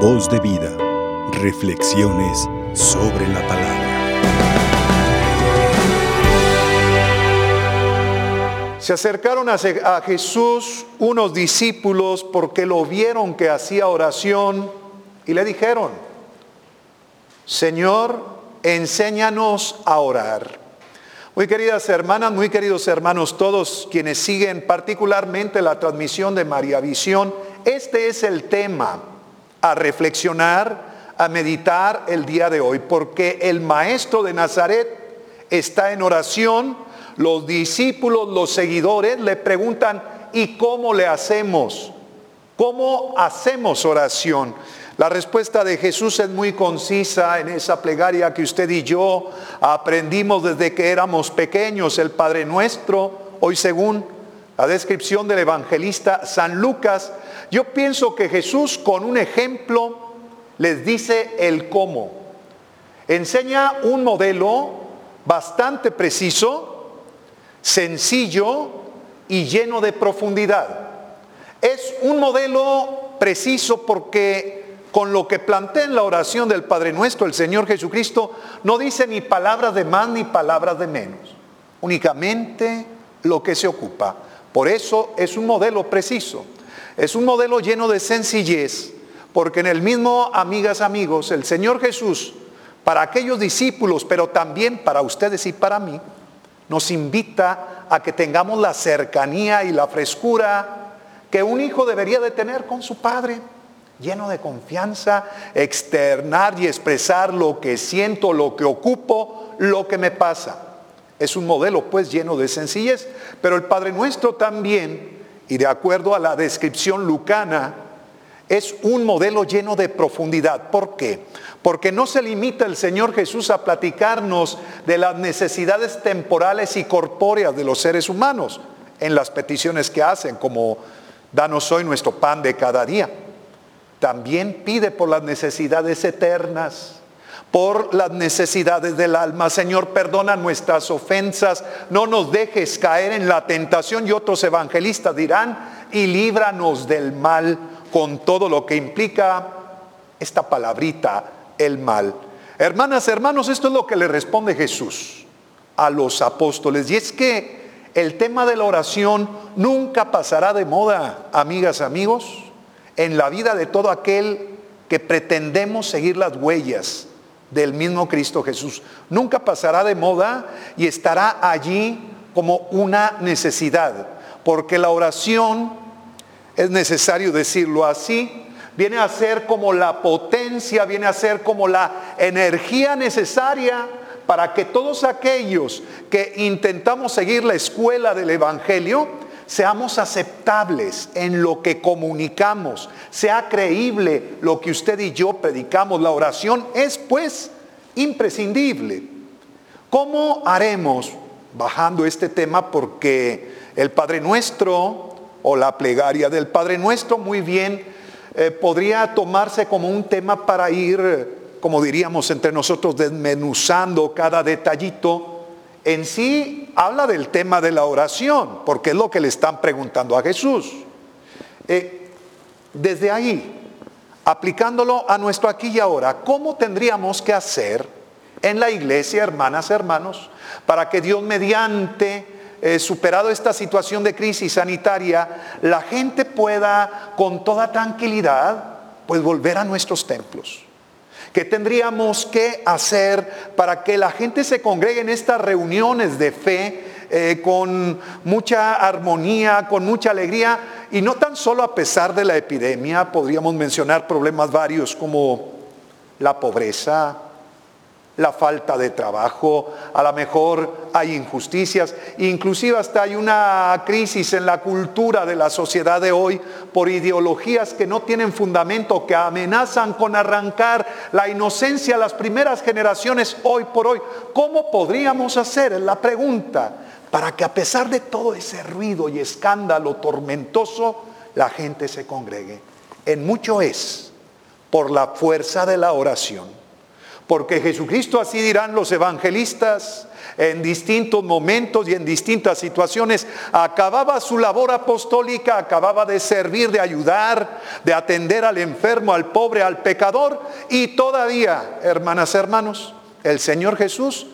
Voz de vida. Reflexiones sobre la palabra. Se acercaron a Jesús unos discípulos porque lo vieron que hacía oración y le dijeron, Señor, enséñanos a orar. Muy queridas hermanas, muy queridos hermanos, todos quienes siguen particularmente la transmisión de María Visión, este es el tema a reflexionar, a meditar el día de hoy, porque el maestro de Nazaret está en oración, los discípulos, los seguidores le preguntan, ¿y cómo le hacemos? ¿Cómo hacemos oración? La respuesta de Jesús es muy concisa en esa plegaria que usted y yo aprendimos desde que éramos pequeños, el Padre Nuestro, hoy según la descripción del evangelista San Lucas, yo pienso que Jesús con un ejemplo les dice el cómo. Enseña un modelo bastante preciso, sencillo y lleno de profundidad. Es un modelo preciso porque con lo que plantea en la oración del Padre Nuestro, el Señor Jesucristo no dice ni palabras de más ni palabras de menos, únicamente lo que se ocupa. Por eso es un modelo preciso, es un modelo lleno de sencillez, porque en el mismo, amigas, amigos, el Señor Jesús, para aquellos discípulos, pero también para ustedes y para mí, nos invita a que tengamos la cercanía y la frescura que un hijo debería de tener con su padre lleno de confianza, externar y expresar lo que siento, lo que ocupo, lo que me pasa. Es un modelo pues lleno de sencillez, pero el Padre Nuestro también, y de acuerdo a la descripción lucana, es un modelo lleno de profundidad. ¿Por qué? Porque no se limita el Señor Jesús a platicarnos de las necesidades temporales y corpóreas de los seres humanos en las peticiones que hacen, como danos hoy nuestro pan de cada día también pide por las necesidades eternas, por las necesidades del alma. Señor, perdona nuestras ofensas, no nos dejes caer en la tentación y otros evangelistas dirán, y líbranos del mal con todo lo que implica esta palabrita, el mal. Hermanas, hermanos, esto es lo que le responde Jesús a los apóstoles. Y es que el tema de la oración nunca pasará de moda, amigas, amigos en la vida de todo aquel que pretendemos seguir las huellas del mismo Cristo Jesús. Nunca pasará de moda y estará allí como una necesidad, porque la oración, es necesario decirlo así, viene a ser como la potencia, viene a ser como la energía necesaria para que todos aquellos que intentamos seguir la escuela del Evangelio, seamos aceptables en lo que comunicamos, sea creíble lo que usted y yo predicamos. La oración es pues imprescindible. ¿Cómo haremos, bajando este tema, porque el Padre Nuestro o la plegaria del Padre Nuestro muy bien eh, podría tomarse como un tema para ir, como diríamos entre nosotros, desmenuzando cada detallito? En sí habla del tema de la oración, porque es lo que le están preguntando a Jesús. Eh, desde ahí, aplicándolo a nuestro aquí y ahora, ¿cómo tendríamos que hacer en la iglesia, hermanas, hermanos, para que Dios mediante, eh, superado esta situación de crisis sanitaria, la gente pueda con toda tranquilidad, pues volver a nuestros templos? ¿Qué tendríamos que hacer para que la gente se congregue en estas reuniones de fe eh, con mucha armonía, con mucha alegría? Y no tan solo a pesar de la epidemia, podríamos mencionar problemas varios como la pobreza, la falta de trabajo, a lo mejor hay injusticias, inclusive hasta hay una crisis en la cultura de la sociedad de hoy por ideologías que no tienen fundamento, que amenazan con arrancar la inocencia a las primeras generaciones hoy por hoy. ¿Cómo podríamos hacer? La pregunta, para que a pesar de todo ese ruido y escándalo tormentoso, la gente se congregue. En mucho es por la fuerza de la oración Porque Jesucristo, así dirán los evangelistas, en distintos momentos y en distintas situaciones, acababa su labor apostólica, acababa de servir, de ayudar, de atender al enfermo, al pobre, al pecador. Y todavía, hermanas, hermanos, el Señor Jesús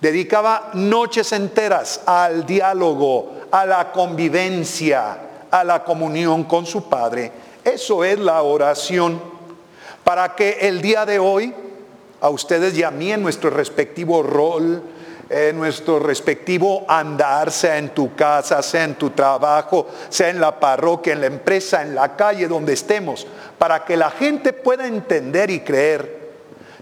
dedicaba noches enteras al diálogo, a la convivencia, a la comunión con su Padre. Eso es la oración. Para que el día de hoy, a ustedes y a mí en nuestro respectivo rol, en nuestro respectivo andar, sea en tu casa, sea en tu trabajo, sea en la parroquia, en la empresa, en la calle, donde estemos, para que la gente pueda entender y creer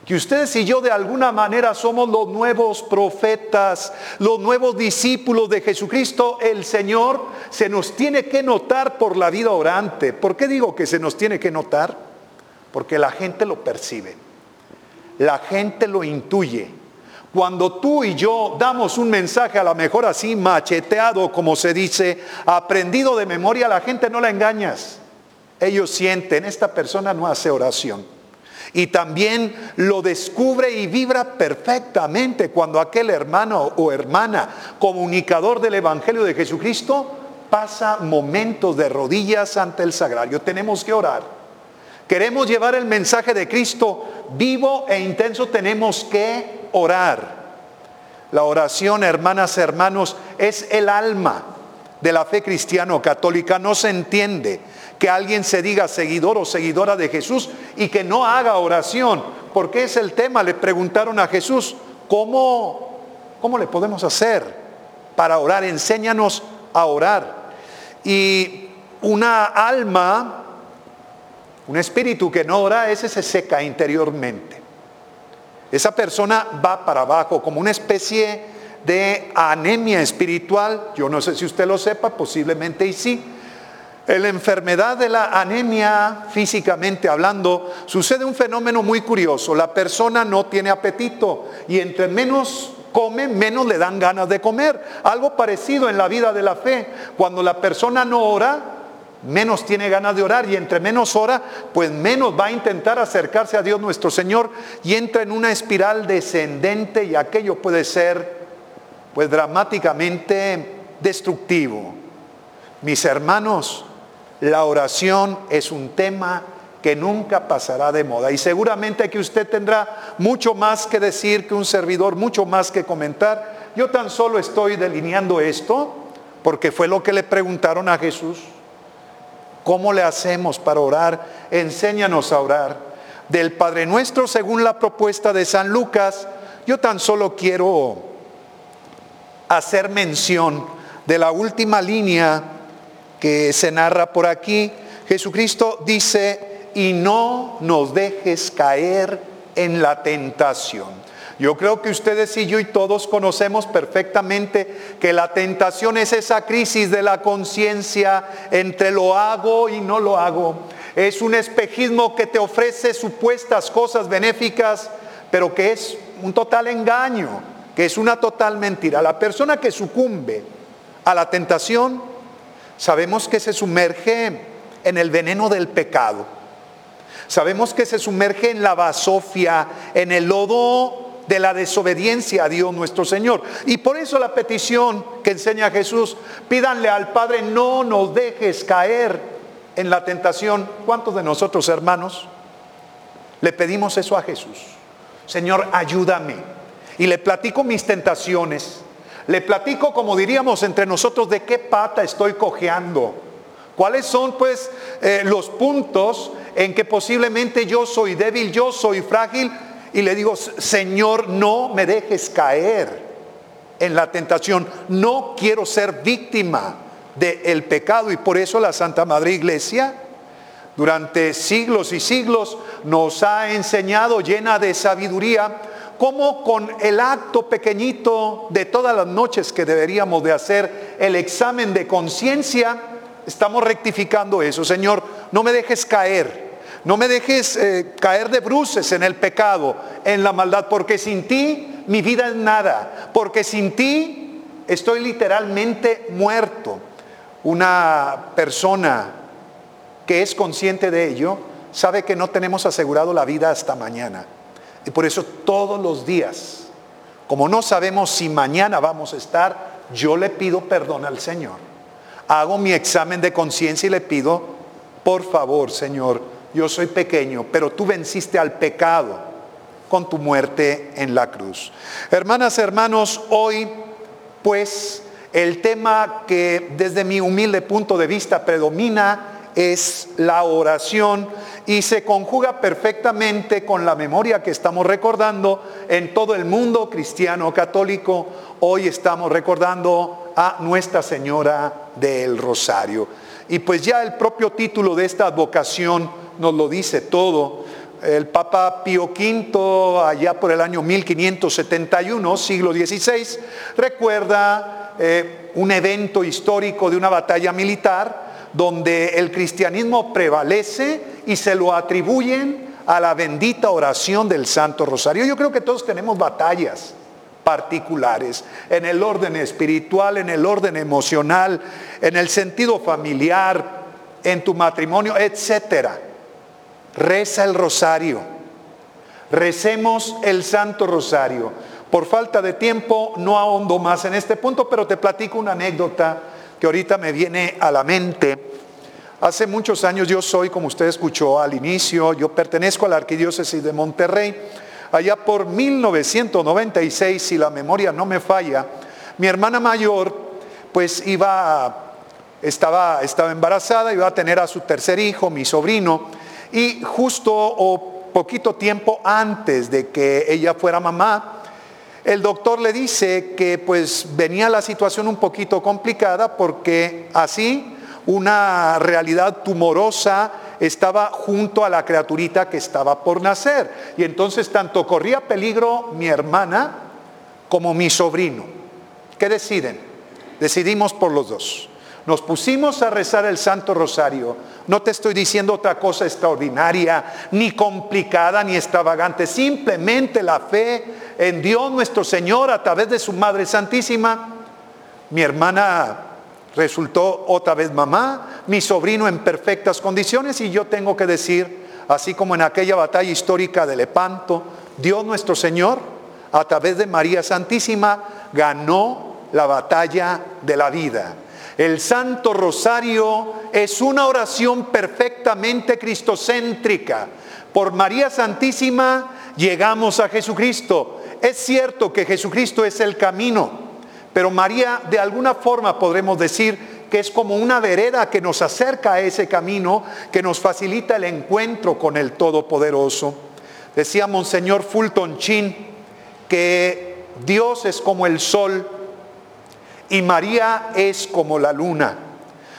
que ustedes y yo de alguna manera somos los nuevos profetas, los nuevos discípulos de Jesucristo, el Señor se nos tiene que notar por la vida orante. ¿Por qué digo que se nos tiene que notar? Porque la gente lo percibe, la gente lo intuye. Cuando tú y yo damos un mensaje a lo mejor así macheteado, como se dice, aprendido de memoria, la gente no la engañas. Ellos sienten, esta persona no hace oración. Y también lo descubre y vibra perfectamente cuando aquel hermano o hermana comunicador del Evangelio de Jesucristo pasa momentos de rodillas ante el sagrario. Tenemos que orar. Queremos llevar el mensaje de Cristo vivo e intenso, tenemos que orar. La oración, hermanas, hermanos, es el alma de la fe cristiano-católica. No se entiende que alguien se diga seguidor o seguidora de Jesús y que no haga oración. Porque es el tema. Le preguntaron a Jesús, ¿cómo, cómo le podemos hacer para orar? Enséñanos a orar. Y una alma, un espíritu que no ora, ese se seca interiormente. Esa persona va para abajo como una especie de anemia espiritual. Yo no sé si usted lo sepa, posiblemente y sí la enfermedad de la anemia, físicamente hablando, sucede un fenómeno muy curioso. La persona no tiene apetito y entre menos come, menos le dan ganas de comer. Algo parecido en la vida de la fe. Cuando la persona no ora, menos tiene ganas de orar y entre menos ora, pues menos va a intentar acercarse a Dios nuestro Señor y entra en una espiral descendente y aquello puede ser pues dramáticamente destructivo. Mis hermanos, la oración es un tema que nunca pasará de moda. Y seguramente que usted tendrá mucho más que decir que un servidor, mucho más que comentar. Yo tan solo estoy delineando esto porque fue lo que le preguntaron a Jesús. ¿Cómo le hacemos para orar? Enséñanos a orar. Del Padre Nuestro, según la propuesta de San Lucas, yo tan solo quiero hacer mención de la última línea que se narra por aquí, Jesucristo dice, y no nos dejes caer en la tentación. Yo creo que ustedes y yo y todos conocemos perfectamente que la tentación es esa crisis de la conciencia entre lo hago y no lo hago. Es un espejismo que te ofrece supuestas cosas benéficas, pero que es un total engaño, que es una total mentira. La persona que sucumbe a la tentación Sabemos que se sumerge en el veneno del pecado. Sabemos que se sumerge en la basofia, en el lodo de la desobediencia a Dios nuestro Señor. Y por eso la petición que enseña Jesús, pídanle al Padre, no nos dejes caer en la tentación. ¿Cuántos de nosotros, hermanos, le pedimos eso a Jesús? Señor, ayúdame. Y le platico mis tentaciones. Le platico, como diríamos entre nosotros, de qué pata estoy cojeando. ¿Cuáles son pues eh, los puntos en que posiblemente yo soy débil, yo soy frágil? Y le digo, Señor, no me dejes caer en la tentación. No quiero ser víctima del pecado. Y por eso la Santa Madre Iglesia durante siglos y siglos nos ha enseñado llena de sabiduría cómo con el acto pequeñito de todas las noches que deberíamos de hacer el examen de conciencia, estamos rectificando eso. Señor, no me dejes caer, no me dejes eh, caer de bruces en el pecado, en la maldad, porque sin ti mi vida es nada, porque sin ti estoy literalmente muerto. Una persona que es consciente de ello sabe que no tenemos asegurado la vida hasta mañana Y por eso todos los días, como no sabemos si mañana vamos a estar, yo le pido perdón al Señor. Hago mi examen de conciencia y le pido, por favor, Señor, yo soy pequeño, pero tú venciste al pecado con tu muerte en la cruz. Hermanas, hermanos, hoy pues el tema que desde mi humilde punto de vista predomina es la oración y se conjuga perfectamente con la memoria que estamos recordando en todo el mundo cristiano católico. Hoy estamos recordando a Nuestra Señora del Rosario. Y pues ya el propio título de esta advocación nos lo dice todo. El Papa Pío V, allá por el año 1571, siglo XVI, recuerda eh, un evento histórico de una batalla militar donde el cristianismo prevalece y se lo atribuyen a la bendita oración del Santo Rosario. Yo creo que todos tenemos batallas particulares en el orden espiritual, en el orden emocional, en el sentido familiar, en tu matrimonio, etcétera. Reza el rosario. Recemos el Santo Rosario. Por falta de tiempo no ahondo más en este punto, pero te platico una anécdota que ahorita me viene a la mente. Hace muchos años yo soy, como usted escuchó al inicio, yo pertenezco a la Arquidiócesis de Monterrey. Allá por 1996, si la memoria no me falla, mi hermana mayor pues iba, estaba, estaba embarazada, iba a tener a su tercer hijo, mi sobrino, y justo o poquito tiempo antes de que ella fuera mamá, el doctor le dice que pues venía la situación un poquito complicada porque así una realidad tumorosa estaba junto a la criaturita que estaba por nacer. Y entonces tanto corría peligro mi hermana como mi sobrino. ¿Qué deciden? Decidimos por los dos. Nos pusimos a rezar el Santo Rosario. No te estoy diciendo otra cosa extraordinaria, ni complicada, ni extravagante. Simplemente la fe en Dios nuestro Señor a través de su Madre Santísima. Mi hermana resultó otra vez mamá, mi sobrino en perfectas condiciones y yo tengo que decir, así como en aquella batalla histórica de Lepanto, Dios nuestro Señor, a través de María Santísima, ganó la batalla de la vida. El Santo Rosario es una oración perfectamente cristocéntrica. Por María Santísima llegamos a Jesucristo. Es cierto que Jesucristo es el camino, pero María de alguna forma podremos decir que es como una vereda que nos acerca a ese camino, que nos facilita el encuentro con el Todopoderoso. Decía Monseñor Fulton Chin que Dios es como el sol y María es como la luna.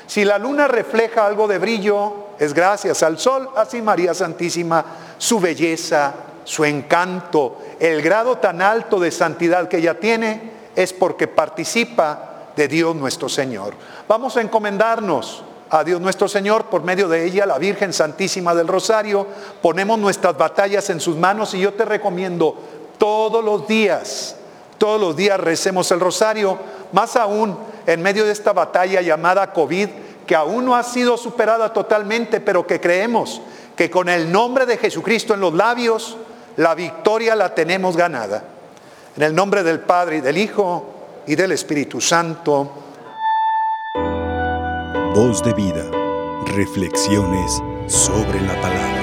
Si la luna refleja algo de brillo, es gracias al sol, así María Santísima, su belleza, su encanto, el grado tan alto de santidad que ella tiene, es porque participa de Dios nuestro Señor. Vamos a encomendarnos a Dios nuestro Señor por medio de ella, la Virgen Santísima del Rosario. Ponemos nuestras batallas en sus manos y yo te recomiendo todos los días, todos los días recemos el rosario más aún en medio de esta batalla llamada COVID, que aún no ha sido superada totalmente, pero que creemos que con el nombre de Jesucristo en los labios, la victoria la tenemos ganada. En el nombre del Padre y del Hijo y del Espíritu Santo. Voz de vida. Reflexiones sobre la palabra.